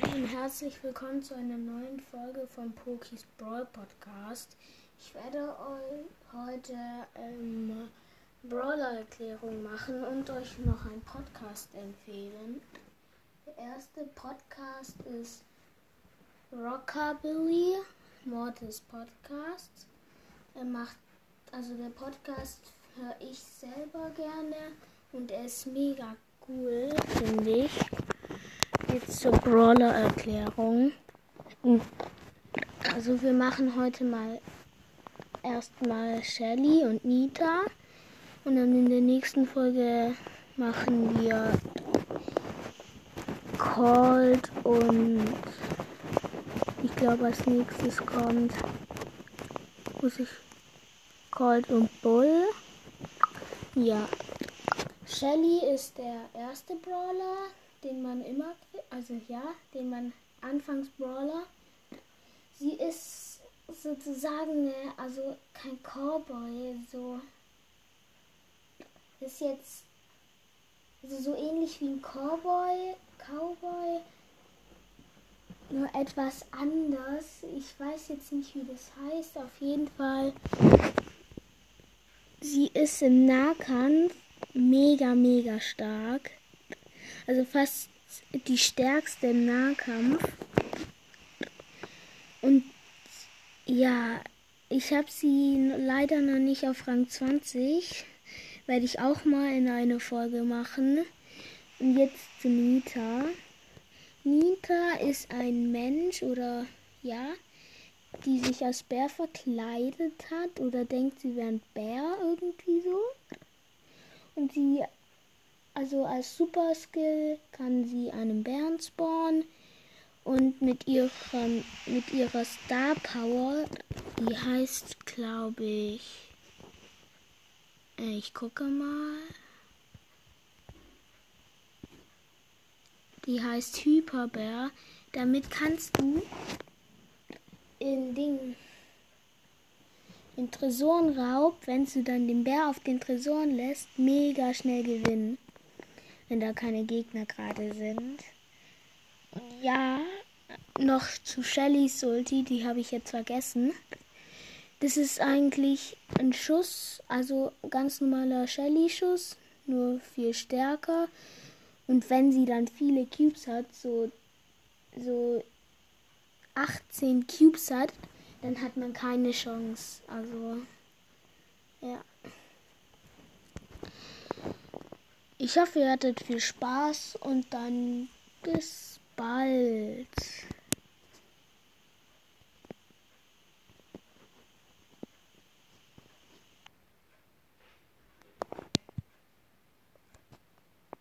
Hi und herzlich willkommen zu einer neuen Folge vom Pokis Brawl Podcast. Ich werde euch heute ähm, Brawler-Erklärung machen und euch noch einen Podcast empfehlen. Der erste Podcast ist Rockabilly, Mortis Podcast. Er macht, also der Podcast höre ich selber gerne und er ist mega cool, finde ich. Jetzt zur Brawler-Erklärung. Also wir machen heute mal erstmal Shelly und Nita. Und dann in der nächsten Folge machen wir Cold und ich glaube als nächstes kommt muss ich Cold und Bull. Ja. Shelly ist der erste Brawler, den man immer, also ja, den man anfangs Brawler. Sie ist sozusagen, also kein Cowboy, so ist jetzt also so ähnlich wie ein Cowboy, Cowboy, nur etwas anders. Ich weiß jetzt nicht, wie das heißt. Auf jeden Fall, sie ist im Nahkampf mega, mega stark. Also fast die stärkste im Nahkampf. Und ja, ich habe sie leider noch nicht auf Rang 20. Werde ich auch mal in eine Folge machen. Und jetzt zu Nita. Nita ist ein Mensch oder ja, die sich als Bär verkleidet hat oder denkt, sie wäre ein Bär irgendwie so. Und sie also als Super Skill kann sie einen Bären spawnen und mit ihrem mit ihrer Star Power, die heißt, glaube ich, äh, ich gucke mal. Die heißt Hyperbär. Damit kannst du in Ding in Tresorenraub, wenn du dann den Bär auf den Tresoren lässt, mega schnell gewinnen wenn da keine Gegner gerade sind. Ja, noch zu Shellys Ulti, die habe ich jetzt vergessen. Das ist eigentlich ein Schuss, also ganz normaler Shelly-Schuss, nur viel stärker. Und wenn sie dann viele Cubes hat, so, so 18 Cubes hat, dann hat man keine Chance. Also, ja. Ich hoffe, ihr hattet viel Spaß und dann bis bald.